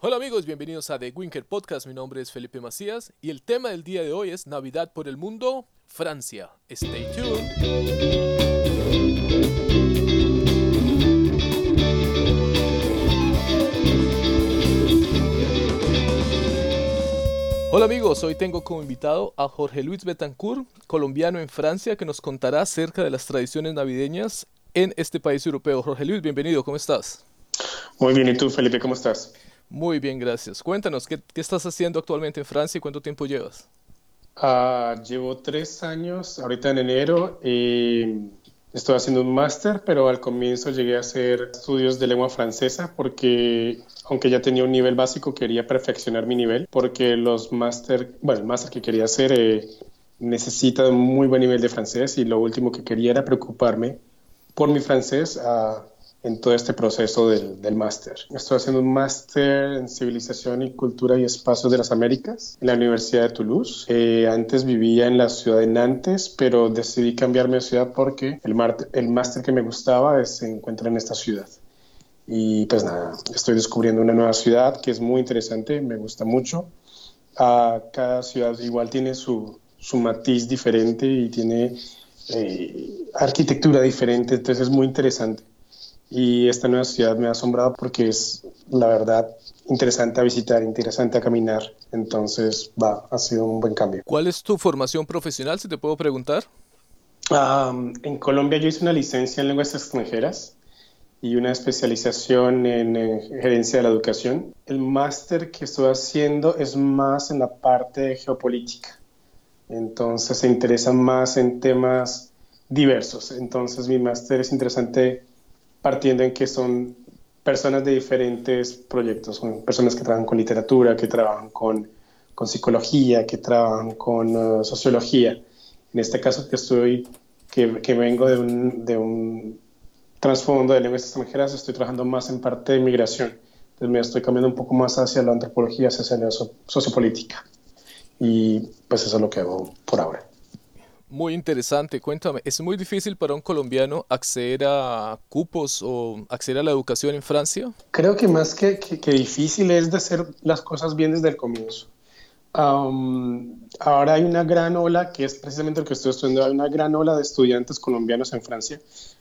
Hola amigos, bienvenidos a The Winker Podcast. Mi nombre es Felipe Macías y el tema del día de hoy es Navidad por el mundo, Francia. Stay tuned. Hola amigos, hoy tengo como invitado a Jorge Luis Betancourt, colombiano en Francia, que nos contará acerca de las tradiciones navideñas en este país europeo. Jorge Luis, bienvenido, ¿cómo estás? Muy bien, ¿y tú Felipe, cómo estás? Muy bien, gracias. Cuéntanos, ¿qué, estás haciendo actualmente en Francia y cuánto tiempo llevas? Ah, llevo tres años, ahorita en enero, y Estoy haciendo un máster, pero al comienzo llegué a hacer estudios de lengua francesa porque, aunque ya tenía un nivel básico, quería perfeccionar mi nivel porque los máster, bueno, el máster que quería hacer eh, necesita un muy buen nivel de francés y lo último que quería era preocuparme por mi francés a en todo este proceso del, del máster. Estoy haciendo un máster en civilización y cultura y espacios de las Américas en la Universidad de Toulouse. Eh, antes vivía en la ciudad de Nantes, pero decidí cambiarme de ciudad porque el, el máster que me gustaba se encuentra en esta ciudad. Y pues nada, estoy descubriendo una nueva ciudad que es muy interesante, me gusta mucho. Cada ciudad igual tiene su, su matiz diferente y tiene eh, arquitectura diferente, entonces es muy interesante y esta nueva ciudad me ha asombrado porque es, la verdad, interesante a visitar, interesante a caminar. Entonces, va, ha sido un buen cambio. ¿Cuál es tu formación profesional, si te puedo preguntar? en Colombia yo hice una licencia en lenguas extranjeras y una especialización en, gerencia de la educación. El máster que estoy haciendo es más en la parte geopolítica. Entonces se interesa más en temas diversos. Entonces mi máster es interesante partiendo en que son personas de diferentes proyectos, son personas que trabajan con literatura, que trabajan con, con psicología, que trabajan con uh, sociología. En este caso que estoy, que, que vengo de un, de un trasfondo de lenguas extranjeras, estoy trabajando más en parte de migración. Entonces me estoy cambiando un poco más hacia la antropología, hacia la sociopolítica. Y pues eso es lo que hago por ahora. Muy interesante, cuéntame, ¿es muy difícil para un colombiano acceder a cupos o acceder a la educación en Francia? Creo que más que, difícil es de hacer las cosas bien desde el comienzo. ahora hay una gran ola, que es precisamente lo que estoy estudiando, hay una gran ola de estudiantes colombianos en Francia,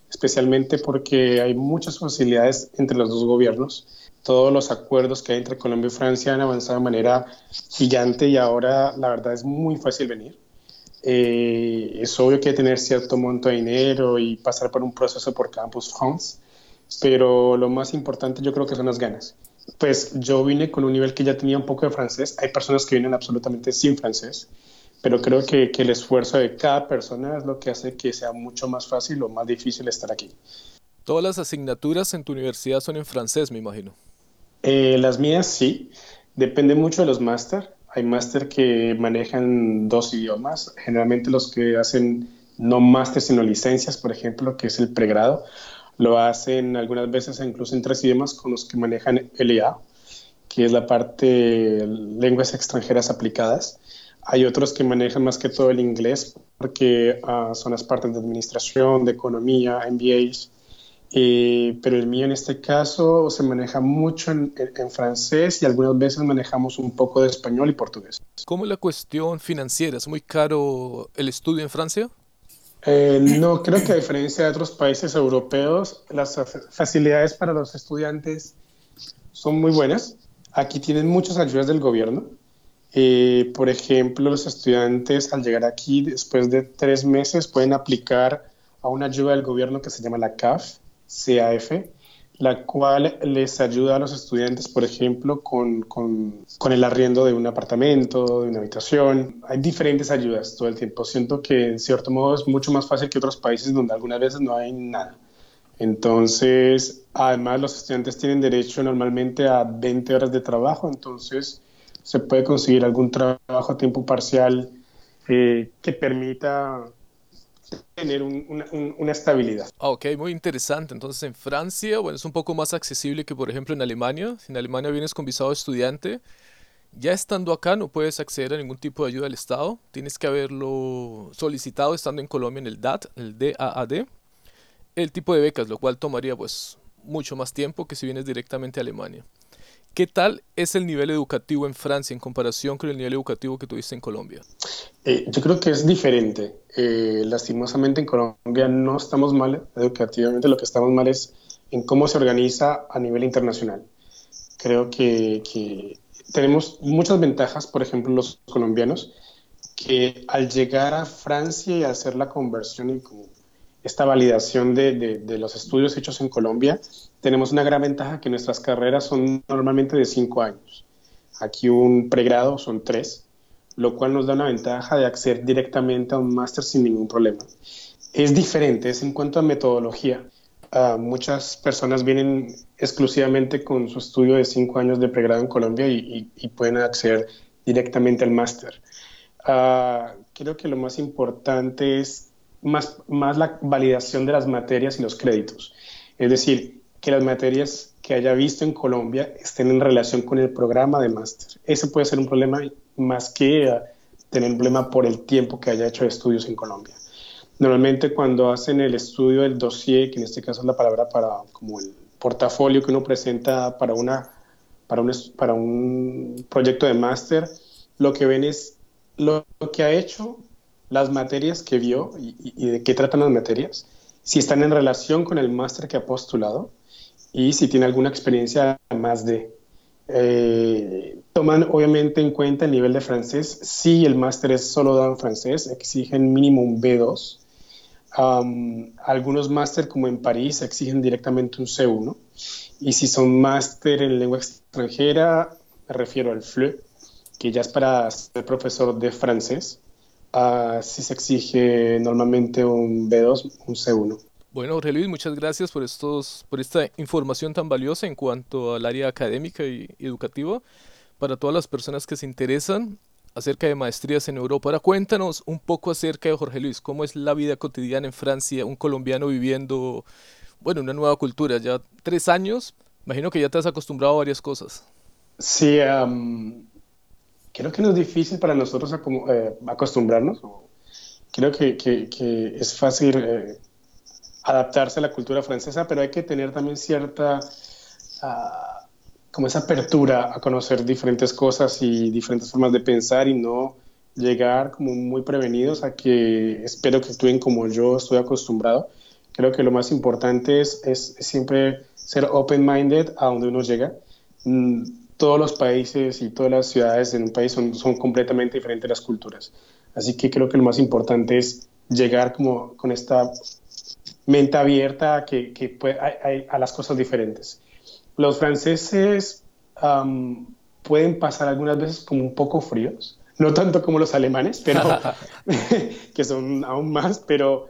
especialmente porque hay muchas facilidades entre los dos gobiernos. Todos los acuerdos que hay entre Colombia y Francia han avanzado de manera gigante y ahora la verdad es muy fácil venir eh, es obvio que tener cierto monto de dinero y pasar por un proceso por Campus France, pero lo más importante yo creo que son las ganas. Pues yo vine con un nivel que ya tenía un poco de francés, hay personas que vienen absolutamente sin francés, pero creo que, que el esfuerzo de cada persona es lo que hace que sea mucho más fácil o más difícil estar aquí. Todas las asignaturas en tu universidad son en francés, me imagino. Eh, las mías sí, depende mucho de los máster. Hay máster que manejan dos idiomas, generalmente los que hacen no máster sino licencias, por ejemplo, que es el pregrado, lo hacen algunas veces incluso en tres idiomas con los que manejan LEA, que es la parte lenguas extranjeras aplicadas. Hay otros que manejan más que todo el inglés porque ah, son las partes de administración, de economía, MBAs, eh, pero el mío en este caso se maneja mucho en, francés y algunas veces manejamos un poco de español y portugués. ¿Cómo es la cuestión financiera? ¿Es muy caro el estudio en Francia? Eh, no, creo que a diferencia de otros países europeos, las facilidades para los estudiantes son muy buenas. Aquí tienen muchas ayudas del gobierno. Eh, por ejemplo, los estudiantes al llegar aquí después de tres meses pueden aplicar a una ayuda del gobierno que se llama la CAF, CAF, la cual les ayuda a los estudiantes, por ejemplo, con, con, con, el arriendo de un apartamento, de una habitación. Hay diferentes ayudas todo el tiempo. Siento que, en cierto modo, es mucho más fácil que otros países donde algunas veces no hay nada. Entonces, además, los estudiantes tienen derecho normalmente a 20 horas de trabajo, entonces se puede conseguir algún trabajo a tiempo parcial eh, que permita tener una, estabilidad. Ah, ok, muy interesante. Entonces en Francia, bueno, es un poco más accesible que por ejemplo en Alemania. Si en Alemania vienes con visado estudiante, ya estando acá no puedes acceder a ningún tipo de ayuda del Estado. Tienes que haberlo solicitado estando en Colombia en el DAT, el DAAD. El tipo de becas, lo cual tomaría pues mucho más tiempo que si vienes directamente a Alemania. ¿Qué tal es el nivel educativo en Francia en comparación con el nivel educativo que tuviste en Colombia? Eh, yo creo que es diferente. Eh, lastimosamente en Colombia no estamos mal educativamente, lo que estamos mal es en cómo se organiza a nivel internacional. Creo que, tenemos muchas ventajas, por ejemplo, los colombianos, que al llegar a Francia y hacer la conversión y como esta validación de, de, los estudios hechos en Colombia, tenemos una gran ventaja que nuestras carreras son normalmente de cinco años. Aquí un pregrado son tres, lo cual nos da una ventaja de acceder directamente a un máster sin ningún problema. Es diferente, es en cuanto a metodología. Uh, muchas personas vienen exclusivamente con su estudio de cinco años de pregrado en Colombia y, y, y pueden acceder directamente al máster. Uh, creo que lo más importante es más, más la validación de las materias y los créditos. Es decir, que las materias que haya visto en Colombia estén en relación con el programa de máster. Ese puede ser un problema más que uh, tener un problema por el tiempo que haya hecho estudios en Colombia. Normalmente cuando hacen el estudio del dossier, que en este caso es la palabra para como el portafolio que uno presenta para, una, para, un, para un proyecto de máster, lo que ven es lo que ha hecho las materias que vio y, de qué tratan las materias, si están en relación con el máster que ha postulado y si tiene alguna experiencia más de. Eh, toman obviamente en cuenta el nivel de francés. Si el máster es solo dado en francés, exigen mínimo un B2. algunos máster, como en París, exigen directamente un C1. Y si son máster en lengua extranjera, me refiero al FLE, que ya es para ser profesor de francés. Uh, sí se exige normalmente un B2, un C1. Bueno, Jorge Luis, muchas gracias por, estos, por esta información tan valiosa en cuanto al área académica y educativa para todas las personas que se interesan acerca de maestrías en Europa. Ahora cuéntanos un poco acerca de Jorge Luis, cómo es la vida cotidiana en Francia, un colombiano viviendo, bueno, una nueva cultura, ya tres años, imagino que ya te has acostumbrado a varias cosas. Sí, um, creo que no es difícil para nosotros eh, acostumbrarnos. Creo que, que, es fácil eh, adaptarse a la cultura francesa, pero hay que tener también cierta, uh, como esa apertura a conocer diferentes cosas y diferentes formas de pensar y no llegar como muy prevenidos a que espero que actúen como yo estoy acostumbrado. Creo que lo más importante es, es siempre ser open-minded a donde uno llega. Mm, todos los países y todas las ciudades en un país son, son completamente diferentes las culturas. Así que creo que lo más importante es llegar como con esta mente abierta a, que, que a, las cosas diferentes. Los franceses pueden pasar algunas veces como un poco fríos, no tanto como los alemanes, pero que son aún más, pero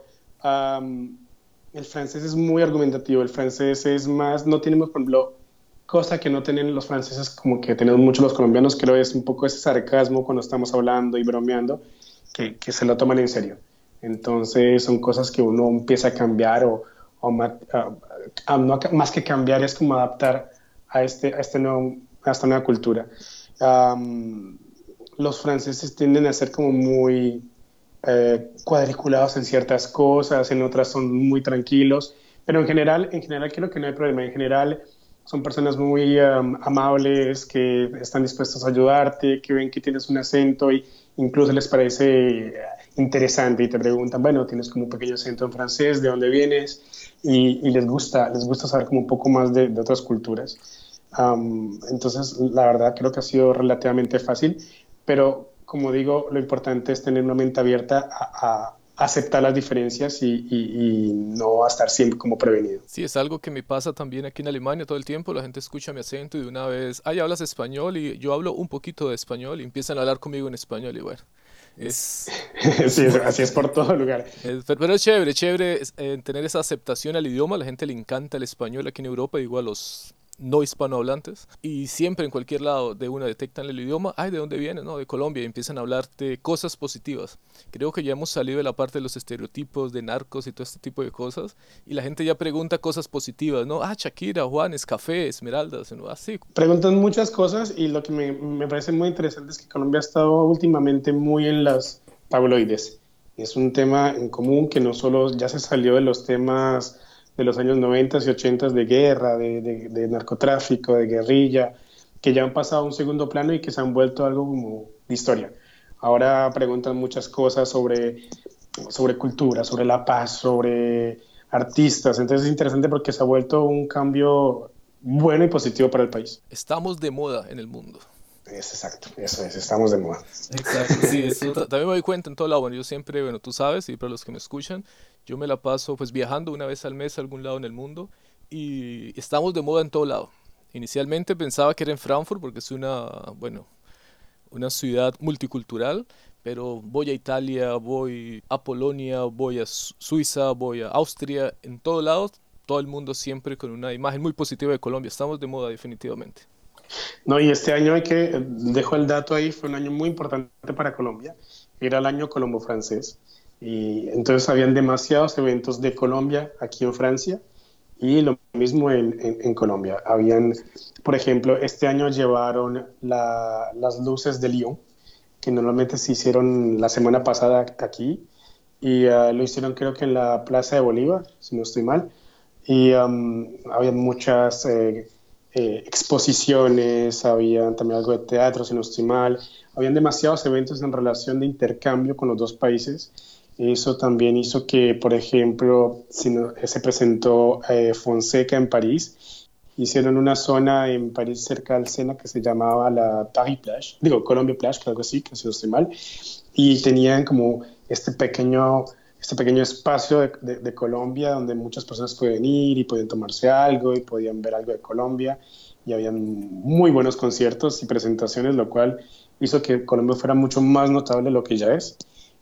el francés es muy argumentativo, el francés es más, no tenemos, por ejemplo, cosa que no tienen los franceses como que tenemos muchos los colombianos, creo es un poco ese sarcasmo cuando estamos hablando y bromeando, que, que se lo toman en serio. Entonces son cosas que uno empieza a cambiar o, o más, que cambiar es como adaptar a, este, a, este nuevo, a esta nueva cultura. los franceses tienden a ser como muy eh, cuadriculados en ciertas cosas, en otras son muy tranquilos, pero en general, en general creo que no hay problema. En general son personas muy amables, que están dispuestos a ayudarte, que ven que tienes un acento y incluso les parece interesante y te preguntan, bueno, tienes como un pequeño acento en francés, ¿de dónde vienes? Y, les, gusta, les gusta saber como un poco más de, otras culturas. entonces, la verdad creo que ha sido relativamente fácil, pero como digo, lo importante es tener una mente abierta a aceptar las diferencias y, y, no a estar siempre como prevenido. Sí, es algo que me pasa también aquí en Alemania todo el tiempo. La gente escucha mi acento y de una vez, ay, hablas español y yo hablo un poquito de español y empiezan a hablar conmigo en español y bueno. Es, sí, así es por todo lugar. pero es chévere, chévere eh, tener esa aceptación al idioma. A la gente le encanta el español aquí en Europa, igual los no hispanohablantes y siempre en cualquier lado de una detectan el idioma, ay, ¿de dónde viene? No, de Colombia y empiezan a hablar de cosas positivas. Creo que ya hemos salido de la parte de los estereotipos de narcos y todo este tipo de cosas y la gente ya pregunta cosas positivas, ¿no? Ah, Shakira, Juanes, café, esmeraldas, ¿no? así. Preguntan muchas cosas y lo que me, me parece muy interesante es que Colombia ha estado últimamente muy en las tabloides. Es un tema en común que no solo ya se salió de los temas de los años 90 y 80 de guerra, de, narcotráfico, de guerrilla, que ya han pasado a un segundo plano y que se han vuelto algo como de historia. Ahora preguntan muchas cosas sobre, sobre cultura, sobre la paz, sobre artistas. Entonces es interesante porque se ha vuelto un cambio bueno y positivo para el país. Estamos de moda en el mundo. Es exacto, eso es, estamos de moda. Exacto, sí, eso también me doy cuenta en todo lado. Bueno, yo siempre, bueno, tú sabes, y para los que me escuchan, yo me la paso pues viajando una vez al mes a algún lado en el mundo y estamos de moda en todo lado. Inicialmente pensaba que era en Frankfurt porque es una, bueno, una ciudad multicultural, pero voy a Italia, voy a Polonia, voy a Suiza, voy a Austria, en todo lado, todo el mundo siempre con una imagen muy positiva de Colombia. Estamos de moda definitivamente. No, y este año hay que, dejo el dato ahí, fue un año muy importante para Colombia. Era el año colombo francés. Y entonces habían demasiados eventos de Colombia aquí en Francia y lo mismo en, Colombia. Habían, por ejemplo, este año llevaron las luces de Lyon, que normalmente se hicieron la semana pasada aquí, y uh, lo hicieron creo que en la Plaza de Bolívar, si no estoy mal, y había muchas eh, eh, exposiciones, había también algo de teatro, si no estoy mal, habían demasiados eventos en relación de intercambio con los dos países. Eso también hizo que, por ejemplo, si se presentó eh, Fonseca en París, hicieron una zona en París cerca del Sena que se llamaba la Paris Plage, digo Colombia Plage, algo así, que si no estoy mal, y tenían como este pequeño, este pequeño espacio de, de, Colombia donde muchas personas pueden ir y pueden tomarse algo y podían ver algo de Colombia y habían muy buenos conciertos y presentaciones, lo cual hizo que Colombia fuera mucho más notable de lo que ya es.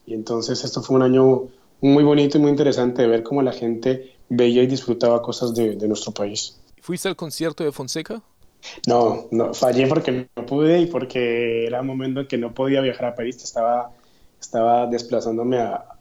Y entonces esto fue un año muy bonito y muy interesante de ver cómo la gente veía y disfrutaba cosas de, nuestro país. ¿Fuiste al concierto de Fonseca? No, no, fallé porque no pude y porque era un momento en que no podía viajar a París, estaba, estaba desplazándome a,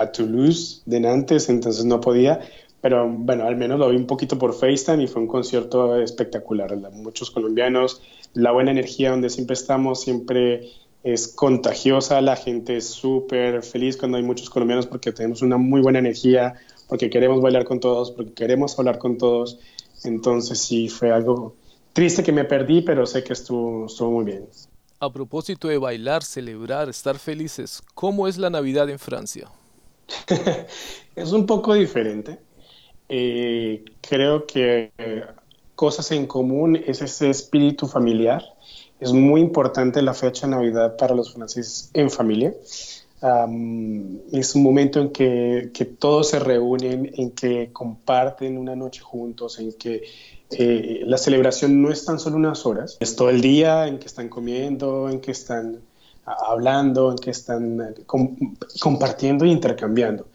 a Toulouse de Nantes, entonces no podía, pero bueno, al menos lo vi un poquito por FaceTime y fue un concierto espectacular. Muchos colombianos, la buena energía donde siempre estamos, siempre es contagiosa, la gente es súper feliz cuando hay muchos colombianos porque tenemos una muy buena energía, porque queremos bailar con todos, porque queremos hablar con todos. Entonces sí, fue algo triste que me perdí, pero sé que estuvo, estuvo muy bien. A propósito de bailar, celebrar, estar felices, ¿cómo es la Navidad en Francia? es un poco diferente. Eh, creo que cosas en común es ese espíritu familiar es muy importante la fecha de Navidad para los franceses en familia. es un momento en que, todos se reúnen, en que comparten una noche juntos, en que eh, la celebración no es tan solo unas horas, es todo el día en que están comiendo, en que están hablando, en que están eh, compartiendo e intercambiando.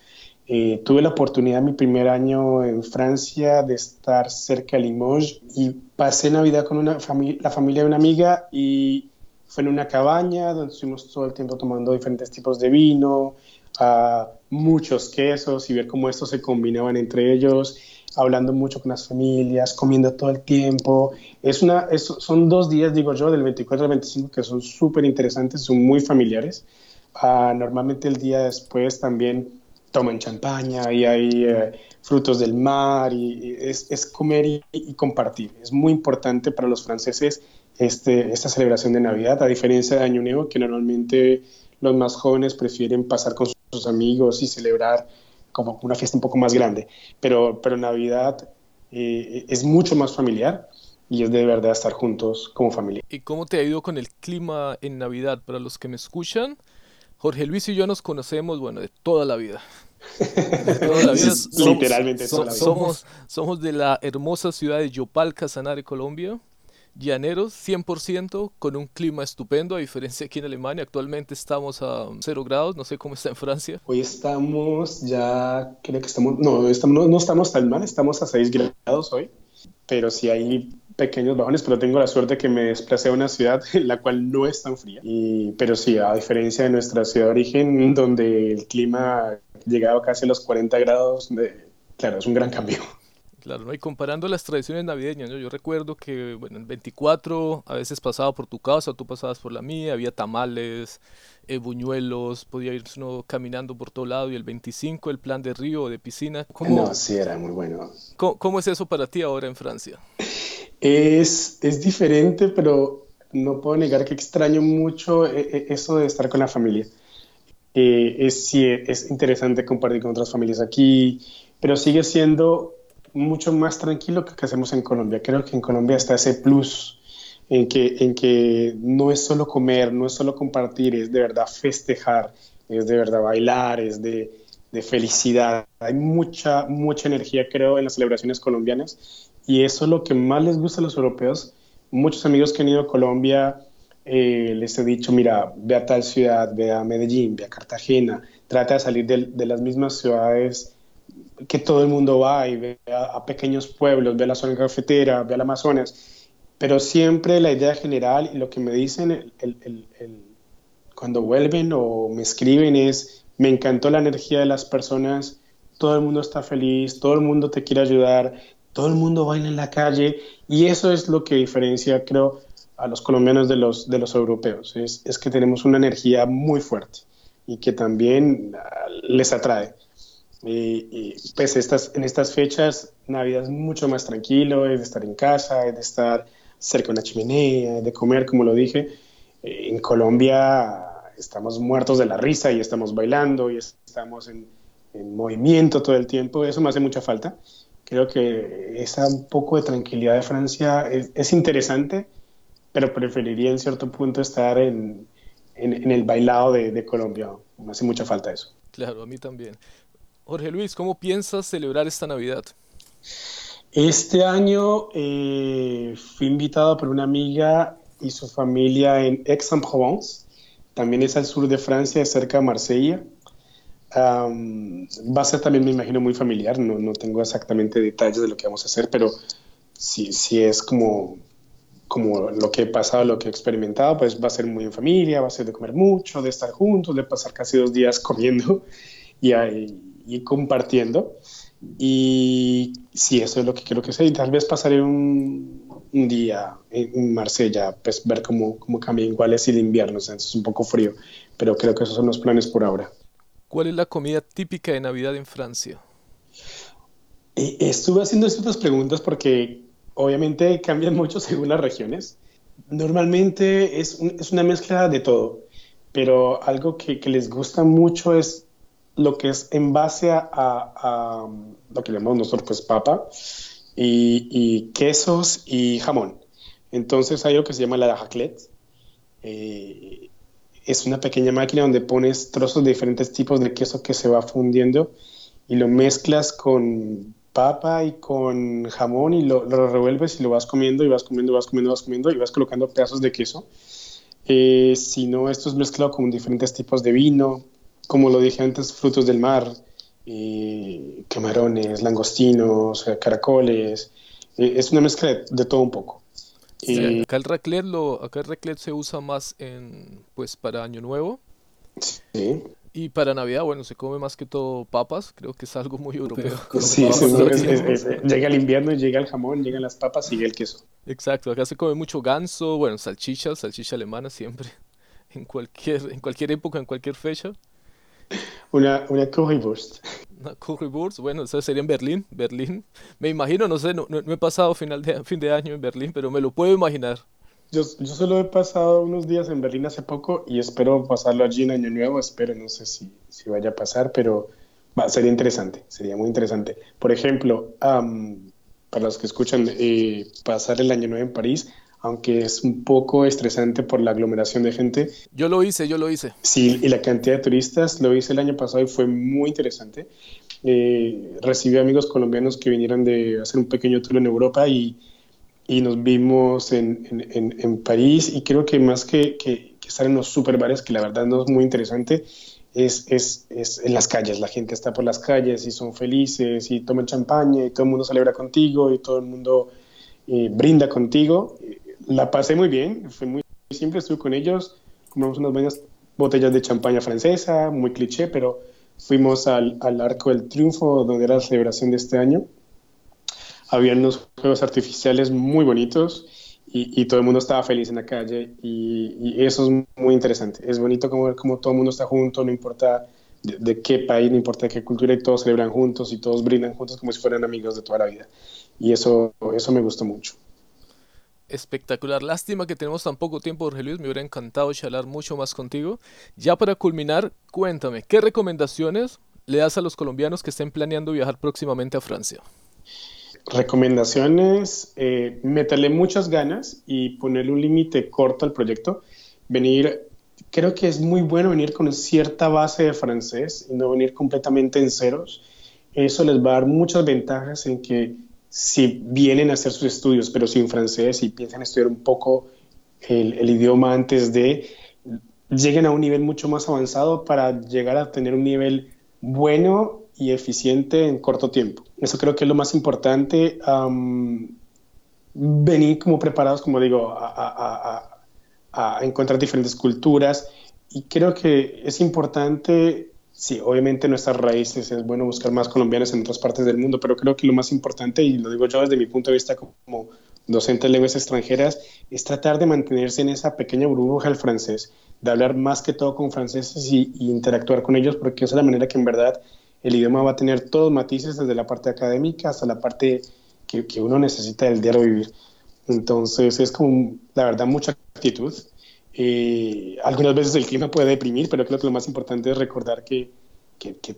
Eh, tuve la oportunidad mi primer año en Francia de estar cerca de Limoges y pasé Navidad con la familia de una amiga y fue en una cabaña donde estuvimos todo el tiempo tomando diferentes tipos de vino, uh, muchos quesos y ver cómo estos se combinaban entre ellos, hablando mucho con las familias, comiendo todo el tiempo. Es una, son dos días, digo yo, del 24 al 25 que son súper interesantes, son muy familiares. Uh, normalmente el día después también toman champaña y hay eh, frutos del mar y, es, comer y, compartir. Es muy importante para los franceses este, esta celebración de Navidad, a diferencia de Año Nuevo, que normalmente los más jóvenes prefieren pasar con sus amigos y celebrar como una fiesta un poco más grande. Pero, pero Navidad eh, es mucho más familiar y es de verdad estar juntos como familia. ¿Y cómo te ha ido con el clima en Navidad? Para los que me escuchan, Jorge Luis y yo nos conocemos, bueno, de toda la vida. Literalmente somos, somos, de la hermosa ciudad de Yopal, Casanare, Colombia. Llaneros, 100%, con un clima estupendo, a diferencia aquí en Alemania. Actualmente estamos a 0 grados, no sé cómo está en Francia. Hoy estamos ya, creo que estamos, no, estamos, no, estamos tan mal, estamos a 6 grados hoy, pero sí hay pequeños bajones, pero tengo la suerte que me desplacé a una ciudad en la cual no es tan fría. Y, pero sí, a diferencia de nuestra ciudad de origen, donde el clima llegaba casi a los 40 grados, de, claro, es un gran cambio. Claro, ¿no? y comparando las tradiciones navideñas, yo recuerdo que, bueno, el 24 a veces pasaba por tu casa, tú pasabas por la mía, había tamales, eh, buñuelos, podía ir uno caminando por todo lado, y el 25 el plan de río o de piscina. ¿Cómo, no, sí, era muy bueno. ¿cómo, es eso para ti ahora en Francia? Es, es diferente, pero no puedo negar que extraño mucho eh, eh, eso de estar con la familia. es, sí, es interesante compartir con otras familias aquí, pero sigue siendo mucho más tranquilo que que hacemos en Colombia. Creo que en Colombia está ese plus en que, en que no es solo comer, no es solo compartir, es de verdad festejar, es de verdad bailar, es de, de felicidad. Hay mucha, mucha energía, creo, en las celebraciones colombianas y eso es lo que más les gusta a los europeos. Muchos amigos que han ido a Colombia eh, les he dicho, mira, ve a tal ciudad, ve a Medellín, ve a Cartagena, trata de salir de, de las mismas ciudades que todo el mundo va y ve a, pequeños pueblos, ve a la zona cafetera, ve al Amazonas, pero siempre la idea general y lo que me dicen cuando vuelven o me escriben es, me encantó la energía de las personas, todo el mundo está feliz, todo el mundo te quiere ayudar, todo el mundo baila en la calle y eso es lo que diferencia, creo, a los colombianos de los, europeos, es, es que tenemos una energía muy fuerte y que también ah, les atrae. Y, pues estas, en estas fechas, Navidad es mucho más tranquilo, es de estar en casa, es de estar cerca de una chimenea, de comer, como lo dije. Eh, en Colombia estamos muertos de la risa y estamos bailando y estamos en, movimiento todo el tiempo. Eso me hace mucha falta. Creo que esa un poco de tranquilidad de Francia es, interesante, pero preferiría en cierto punto estar en, en, el bailado de, de Colombia. Me hace mucha falta eso. Claro, a mí también. Jorge Luis, ¿cómo piensas celebrar esta Navidad? Este año eh, fui invitado por una amiga y su familia en Aix-en-Provence. También es al sur de Francia, cerca de Marsella. va a ser también, me imagino, muy familiar. No, no, tengo exactamente detalles de lo que vamos a hacer, pero si, si es como, como lo que he pasado, lo que he experimentado, pues va a ser muy en familia, va a ser de comer mucho, de estar juntos, de pasar casi dos días comiendo y, hay, y compartiendo. Y sí, eso es lo que quiero que sea. Y tal vez pasaré un, un día en Marsella, pues ver cómo, cómo cambia. Igual es el invierno, o sea, es un poco frío, pero creo que esos son los planes por ahora. ¿Cuál es la comida típica de Navidad en Francia? Eh, estuve haciendo estas preguntas porque obviamente cambian mucho según las regiones. Normalmente es, es una mezcla de todo, pero algo que, que les gusta mucho es lo que es en base a, lo que llamamos nosotros pues papa y, quesos y jamón. Entonces hay algo que se llama la raclette. Eh, es una pequeña máquina donde pones trozos de diferentes tipos de queso que se va fundiendo y lo mezclas con papa y con jamón y lo, revuelves y lo vas comiendo y vas comiendo, vas comiendo, vas comiendo y vas colocando pedazos de queso. Eh, si no, esto es mezclado con diferentes tipos de vino, como lo dije antes, frutos del mar, camarones, langostinos, eh, caracoles. Eh, es una mezcla de, todo un poco. acá, el raclette lo, acá el raclette se usa más en, pues, para Año Nuevo. Sí. Y para Navidad, bueno, se come más que todo papas, creo que es algo muy europeo. Sí, llega el invierno llega el jamón, llegan las papas y el queso. Exacto, acá se come mucho ganso, bueno, salchicha, salchicha alemana siempre, en cualquier, en cualquier época, en cualquier fecha. Una, una currywurst. Una currywurst, bueno, eso sería en Berlín, Berlín. Me imagino, no sé, no, no, he pasado final de, fin de año en Berlín, pero me lo puedo imaginar. Yo, yo solo he pasado unos días en Berlín hace poco y espero pasarlo allí en Año Nuevo, espero, no sé si, si vaya a pasar, pero va, sería interesante, sería muy interesante. Por ejemplo, para los que escuchan, eh, pasar el Año Nuevo en París, aunque es un poco estresante por la aglomeración de gente. Yo lo hice, yo lo hice. Sí, y la cantidad de turistas, lo hice el año pasado y fue muy interesante. Eh, recibí amigos colombianos que vinieron de hacer un pequeño tour en Europa y, y nos vimos en, en, en, París y creo que más que, que, estar en los super bares, que la verdad no es muy interesante, es, es, es, en las calles. La gente está por las calles y son felices y toman champaña y todo el mundo celebra contigo y todo el mundo eh, brinda contigo la pasé muy bien, fue muy simple, estuve con ellos, compramos unas buenas botellas de champaña francesa, muy cliché, pero fuimos al, al, Arco del Triunfo, donde era la celebración de este año. había unos juegos artificiales muy bonitos y, todo el mundo estaba feliz en la calle y, eso es muy interesante. Es bonito como ver cómo todo el mundo está junto, no importa de, qué país, no importa de qué cultura, y todos celebran juntos y todos brindan juntos como si fueran amigos de toda la vida. Y eso, eso me gustó mucho. Espectacular. Lástima que tenemos tan poco tiempo, Jorge Luis. Me hubiera encantado charlar mucho más contigo. Ya para culminar, cuéntame, ¿qué recomendaciones le das a los colombianos que estén planeando viajar próximamente a Francia? Recomendaciones, eh, meterle muchas ganas y ponerle un límite corto al proyecto. Venir, creo que es muy bueno venir con cierta base de francés y no venir completamente en ceros. Eso les va a dar muchas ventajas en que si vienen a hacer sus estudios, pero sin francés y piensan estudiar un poco el, el idioma antes de, lleguen a un nivel mucho más avanzado para llegar a tener un nivel bueno y eficiente en corto tiempo. Eso creo que es lo más importante. venir como preparados, como digo, a, encontrar diferentes culturas. Y creo que es importante, sí, obviamente nuestras raíces, es bueno buscar más colombianos en otras partes del mundo, pero creo que lo más importante, y lo digo yo desde mi punto de vista como docente de lenguas extranjeras, es tratar de mantenerse en esa pequeña burbuja del francés, de hablar más que todo con franceses y, interactuar con ellos, porque esa es la manera que en verdad el idioma va a tener todos matices, desde la parte académica hasta la parte que, que uno necesita del diario vivir. Entonces es como, la verdad, mucha actitud. Eh, algunas veces el clima puede deprimir, pero creo que lo más importante es recordar que,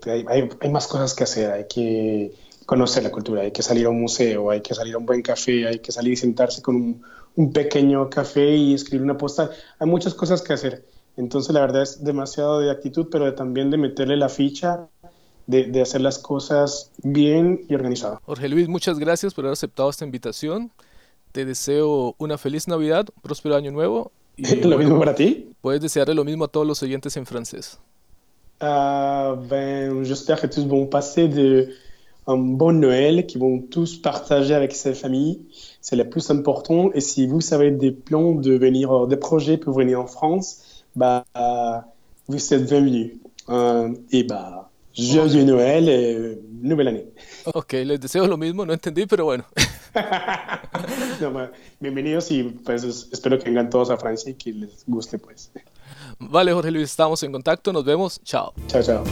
hay, hay, más cosas que hacer, hay que conocer la cultura, hay que salir a un museo, hay que salir a un buen café, hay que salir y sentarse con un, pequeño café y escribir una postal. Hay muchas cosas que hacer. Entonces la verdad es demasiado de actitud, pero también de meterle la ficha de, hacer las cosas bien y organizado. Jorge Luis, muchas gracias por haber aceptado esta invitación. Te deseo una feliz Navidad, un próspero año nuevo. Lo mismo para ti? Puedes desearle lo mismo a todos los oyentes en francés. Uh, ben, J'espère que tous vont passer de, un bon Noël, qui vont tous partager avec sa famille. C'est le plus important. Et si vous avez des plans de venir, des projets pour venir en France, bah, vous êtes bienvenus. Uh, et bah, Joyeux Noël et nouvelle année. Ok, les deseo lo mismo, no entendí, pero bueno. no, bienvenidos y pues espero que vengan todos a Francia y que les guste pues. Vale, Jorge Luis, estamos en contacto, nos vemos, chao. Chao, chao.